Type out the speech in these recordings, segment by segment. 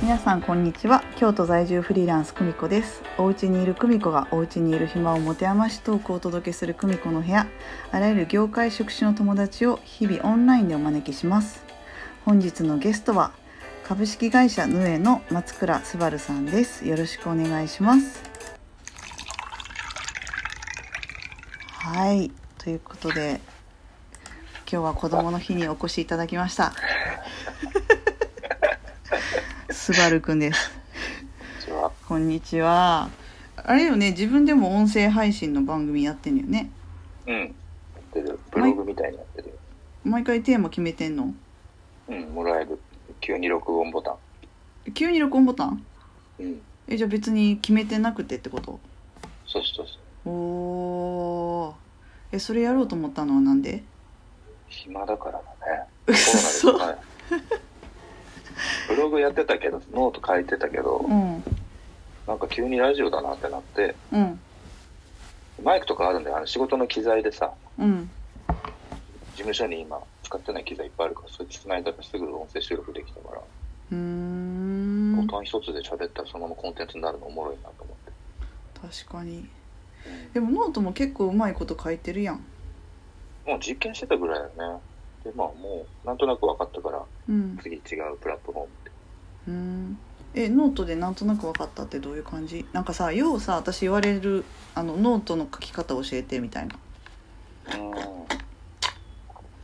皆さんこんにちは。京都在住フリーランス久美子です。お家にいる久美子がお家にいる暇を持て余しトークをお届けする久美子の部屋。あらゆる業界職種の友達を日々オンラインでお招きします。本日のゲストは株式会社ヌエの松倉すばるさんです。よろしくお願いします。はい。ということで今日は子供の日にお越しいただきました。すばるくんです。こんにちはあれよね自分でも音声配信の番組やってんのよねうん。やってる。ブログみたいにやってる。毎回テーマ決めてんの？うん、もらえる。急に録音ボタン。急に録音ボタン？うん。えじゃあ別に決めてなくてってこと？そうそうそう。おーえそれやろうと思ったのはなんで？暇だからだね。そブログやってたけど、ノート書いてたけど、うんなんか急にラジオだなってなって、うんマイクとかあるんだよ。あの仕事の機材でさ、うん事務所に今使ってない機材いっぱいあるから、それ繋いだらすぐ音声収録できたから、うーんボタン一つで喋ったらそのままコンテンツになるのおもろいなと思って。確かにうんでもノートも結構うまいこと書いてるやんもう実験してたぐらいだよね。で、まあもう、なんとなく分かったから、うん。次違うプラットフォームで。うん。えノートでなんとなく分かったってどういう感じ？なんかさようさ私言われるあのノートの書き方教えてみたいな。うん。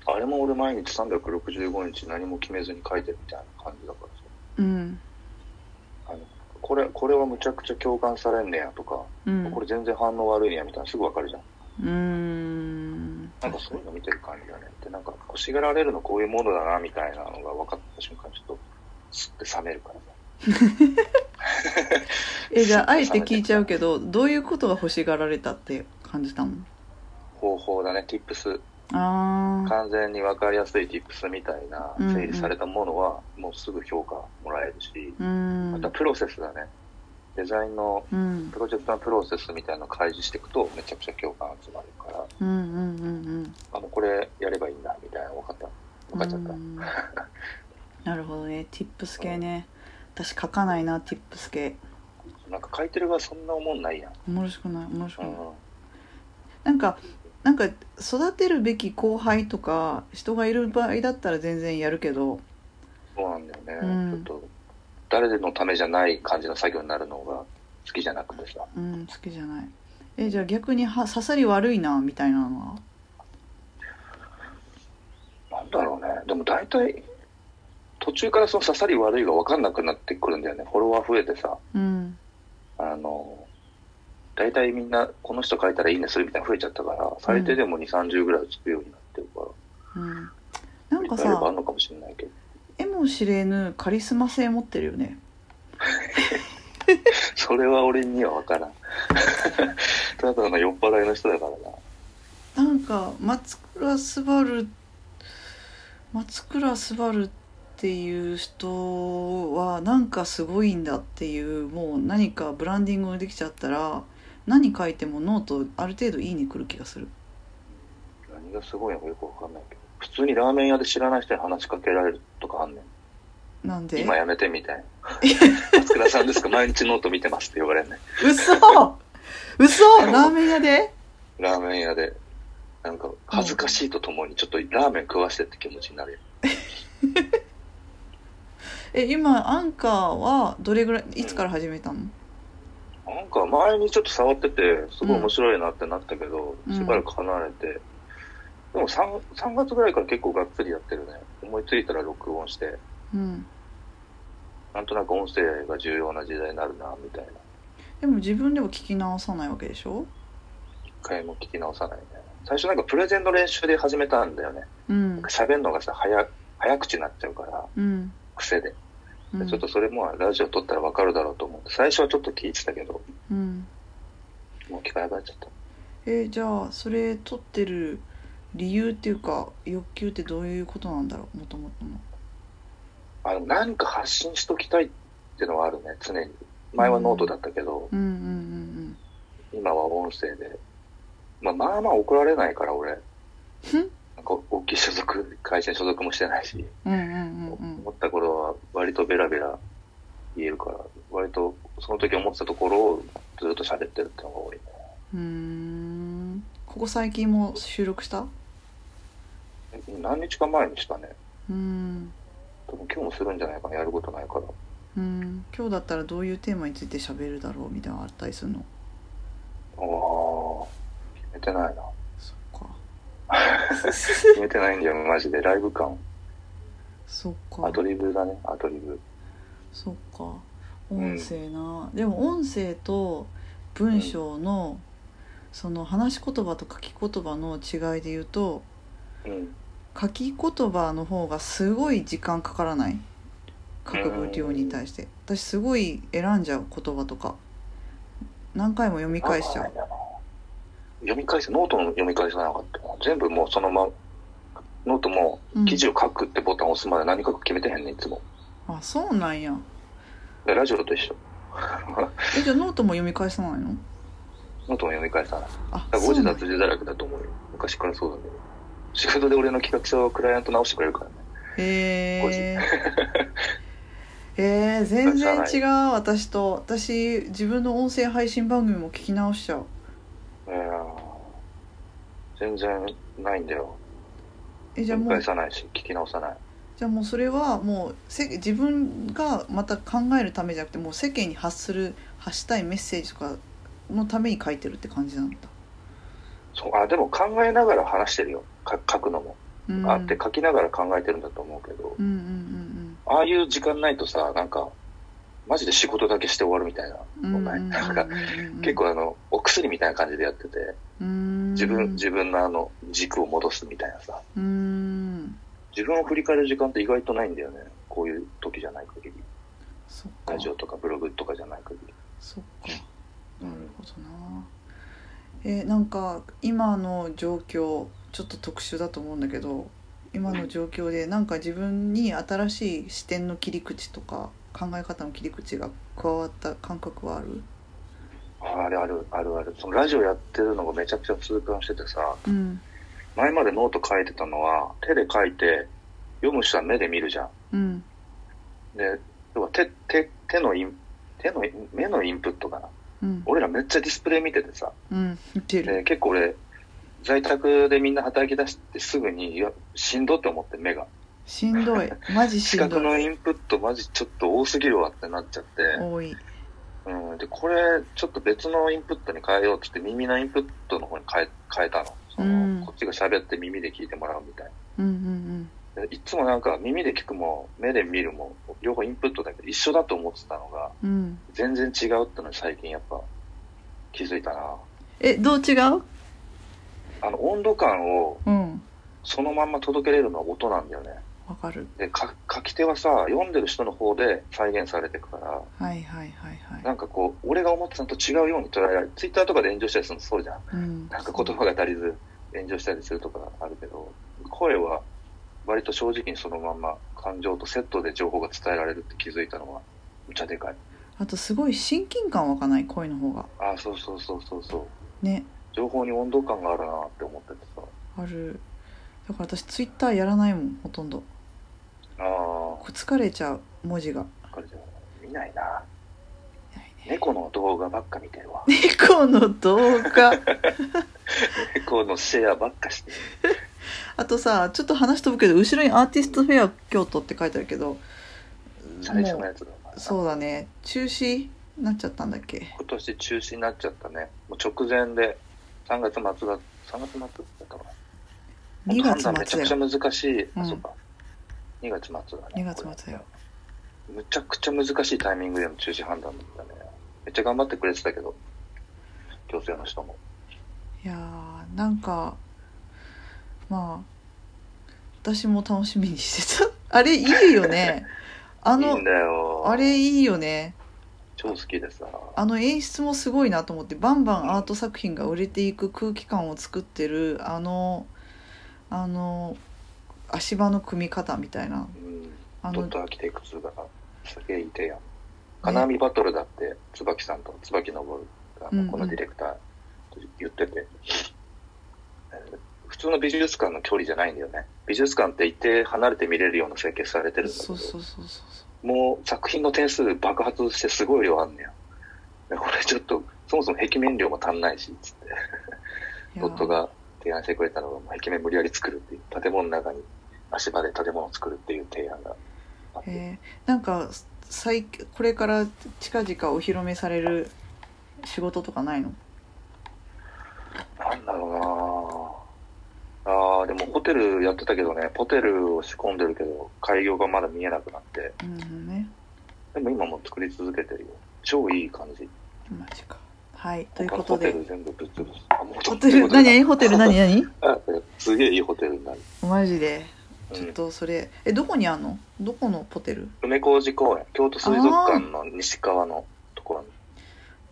あれも俺毎日365日何も決めずに書いてるみたいな感じだからさ。うん。あのこれ、これはむちゃくちゃ共感されんねやとか、うん。これ全然反応悪いねやみたいなすぐわかるじゃん。うーんなんかそういうの見てる感じだね。で、なんか欲しがられるのこういうものだなみたいなのが分かった瞬間ちょっと、スッて冷めるからさ。えじゃああえて聞いちゃうけどどういうことが欲しがられたって感じたの？方法だね、tips。ああ完全に分かりやすい tips みたいなうんうん整理されたものはもうすぐ評価もらえるし、うーんまたプロセスだね。デザインのうんプロジェクトのプロセスみたいなのを開示していくとめちゃくちゃ共感集まるから、うんうんうんあ、もうこれやればいいんだみたいなの分かった。うん分かっちゃった。うんなるほどね tips 系ね私書かないな tips 系なんか書いてる側そんな思んないやん。おもろしくないおもろしくないうん。なんかなんか育てるべき後輩とか人がいる場合だったら全然やるけどそうなんだよね。うんちょっと、誰のためじゃない感じの作業になるのが好きじゃなくてさ。うん好きじゃないえじゃあ逆には刺さり悪いなみたいなのは？なんだろうね。でも大体、途中からその刺さり悪いが分かんなくなってくるんだよね。フォロワー増えてさ。うんあの、大体みんな、この人書いたらいいねするみたいなの増えちゃったから、最低でも2、30ぐらいつくようになってるから、うんなんかやればあさんのかもしれないけど。絵も知れぬカリスマ性持ってるよね それは俺には分からん。ただの酔っ払いの人だからな。なんか松倉すばる松倉すばるっていう人はなんかすごいんだっていうもう何かブランディングができちゃったら何書いてもノートある程度いいねくる気がする何がすごいのかよく分かんないけど。普通にラーメン屋で知らない人に話しかけられる。なんで？今やめてみたいな。松倉さんですか？毎日ノート見てますって言われんね。ん。嘘。嘘。ラーメン屋で？ラーメン屋で。なんか、恥ずかしいとともに、ちょっとラーメン食わしてって気持ちになるよ。え今アンカーはどれぐらいいつから始めたの？なんか前にちょっと触ってて、すごい面白いなってなったけど、うん。しばらく離れて、でも 3, 3月ぐらいから結構がっつりやってるね。思いついたら録音して、うんなんとなく音声が重要な時代になるな、みたいな。でも自分では聞き直さないわけでしょ？一回も聞き直さないね。最初なんかプレゼンの練習で始めたんだよね。うん喋るのがさ、早、早口になっちゃうから、うん癖で。うんでちょっとそれもラジオ撮ったらわかるだろうと思って、最初はちょっと聞いてたけど、うんもう聞かなくなっちゃった。えーじゃあそれ取ってる理由っていうか欲求ってどういうことなんだろうもともとのあの、何か発信しときたいっていうのはあるね、常に。前はノートだったけど、うんうん今は音声で。まあ、まあまあ怒られないから、俺。なんか大きい所属、会社に所属もしてないし、うんうんうんうん思った頃は割とベラベラ言えるから、割とその時思ってたところをずっと喋ってるっていうのが多いね。うーんここ最近も収録した？う何日か前にしたね。ーん多分今日もするんじゃないかな、やることないから。うーん今日だったらどういうテーマについて喋るだろうみたいなのあったりするの？ああ、決めてないな。そっか 決めてないんだよ、マジで。ライブ感。そっかアドリブだね、アドリブ。そっか音声な、でも音声と文章の、その話し言葉と書き言葉の違いで言うとうん。書き言葉の方がすごい時間かからない書く量に対して私すごい選んじゃう言葉とか何回も読み返しちゃう読み返す、ノートの読み返さなかったな全部もうそのまま、ノートもうん記事を書くってボタンを押すまで何書く決めてへんねん、いつも。あそうなんやでラジオと一緒。えじゃあノートも読み返さないの？ノートも読み返さない。あだから誤字そうなん脱字だらけだと思うよ。昔からそうだけど。仕事で俺の企画書をクライアント直してくれるからね。へえ えー、全然違う私と私自分の音声配信番組も聞き直しちゃういやー全然ないんだよ。えじゃあもう返さないし、聞き直さない。じゃあもうそれはもうせ自分がまた考えるためじゃなくてもう世間に発する発したいメッセージとかのために書いてるって感じなんだそうあでも考えながら話してるよ。か書くのも。うんあって書きながら考えてるんだと思うけど、ああいう時間ないとさ、なんか、マジで仕事だけして終わるみたいなうんのない。なんか、結構あの、お薬みたいな感じでやってて、自自分、自分のあの、軸を戻すみたいなさ、自分を振り返る時間って意外とないんだよね。こういう時じゃない限り。ラジオとかブログとかじゃない限り。そっかなるほどなえなんか今の状況ちょっと特殊だと思うんだけど今の状況でなんか自分に新しい視点の切り口とか考え方の切り口が加わった感覚はある？ああれある、あるある。そのラジオやってるのがめちゃくちゃ痛感しててさ、うん。前までノート書いてたのは、手で書いて、読む人は目で見るじゃん。うん。で、要は手、手、手のイン、手の、目のインプットかな。うん。俺らめっちゃディスプレイ見ててさ、うん。見てる。で結構俺、在宅でみんな働き出してすぐに、いや、しんどって思って目が。しんどい。マジし視んどい。覚のインプットマジちょっと多すぎるわってなっちゃって、多い。うん、で、これちょっと別のインプットに変えようってって耳のインプットの方に変え変えたの。そのうん。こっちが喋って耳で聞いてもらうみたいうんうんな。でいつもなんか耳で聞くも目で見るも両方インプットだけど一緒だと思ってたのがうんうん。全然違うってのに最近やっぱ気づいたな。えどう違う？あの温度感をうんそのまんま届けれるのは音なんだよね。わかるで、か書き手はさ、読んでる人の方で再現されていくから、はいはいはいはいなんかこう、俺が思ってたのと違うように捉えられる。ツイッターとかで炎上したりするのそうじゃん。うんなんか言葉が足りず炎上したりするとかあるけど、声は割と正直にそのまんま感情とセットで情報が伝えられるって気づいたのは、むちゃでかい。あとすごい親近感湧かない？声の方がああ、そうそうそうそうそう。ね情報に温度感があるなって思っててさ。あるだから私ツイッターやらないもんほとんどああ、疲れちゃう文字がこれじゃ見ないな。猫の動画ばっか見てるわ。猫の動画猫のシェアばっかしてる。あとさちょっと話飛ぶけど後ろにアーティストフェア京都って書いてあるけど最初のやつだな。そうだね中止になっちゃったんだっけ？今年中止になっちゃったね。もう直前で、3月末だ、3月末だったかな。2月判断めちゃくちゃ難しい。うんあ、そうか。2月末だね。2月末だよむちゃくちゃ難しいタイミングでの中止判断だったね。めっちゃ頑張ってくれてたけど、行政の人も。いやーなんかまあ私も楽しみにしてた あれいいよねあのいい。あれいいよね超好きでさ。あの演出もすごいなと思ってバンバンアート作品が売れていく空気感を作ってるあのあの足場の組み方みたいなうん。あのドットアーキテクツがすげえいい提案。金網バトルだって、椿さんと椿昇が、うんうんこのディレクターと言ってて、えー普通の美術館の距離じゃないんだよね。美術館って一定離れて見れるような設計されてるんだけど、そうそうそうそうそもう作品の点数爆発してすごい量あんねや。これちょっと、そもそも壁面量も足んないし、つって。夫が提案してくれたのが、壁面無理やり作るっていう、建物の中に足場で建物を作るっていう提案があって。えーなんか最これから近々お披露目される仕事とかないの？なんだろうなでもホテルやってたけどね、ホテルを仕込んでるけど、開業がまだ見えなくなって、うんね。でも今も作り続けてるよ。超いい感じ。マジか。はいということで。ホテル全部ぶっ潰す。あ、もうホテル何？ホテル何？何？あすげえいいホテルになる。マジで。うん。ちょっとそれえどこにあんの？どこのホテル？梅小路公園、京都水族館の西側のところに、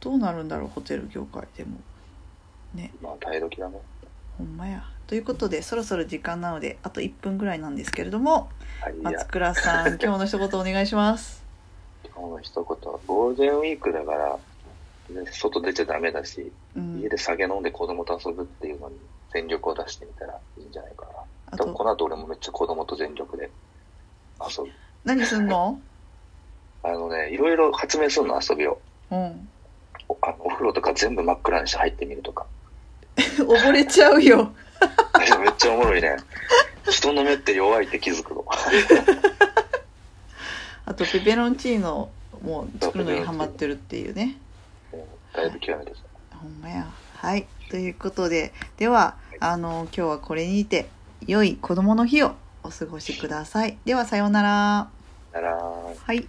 どうなるんだろうホテル業界でも。ね。まあ、耐え時だね。ほんまやということでそろそろ時間なのであと1分ぐらいなんですけれども松、倉さん 今日の一言お願いします今日の一言、ゴールデンウィークだから、ね外出ちゃダメだし、うん家で酒飲んで子供と遊ぶっていうのに全力を出してみたらいいんじゃないかあな。多分とこの後俺もめっちゃ子供と全力で遊ぶ。何すんの？あのね、いろいろ発明するの遊びを。うんおあのお風呂とか全部真っ暗にして入ってみるとか。溺れちゃうよ。めっちゃおもろいね。人の目って弱いって気づくの。あとペペロンチーノも作るのにハマってるっていうね。うんだいぶ極めてさ。ほんまや。はい。ということでではあの今日はこれにて良い子供の日をお過ごしください。ではさようなら。なら。はい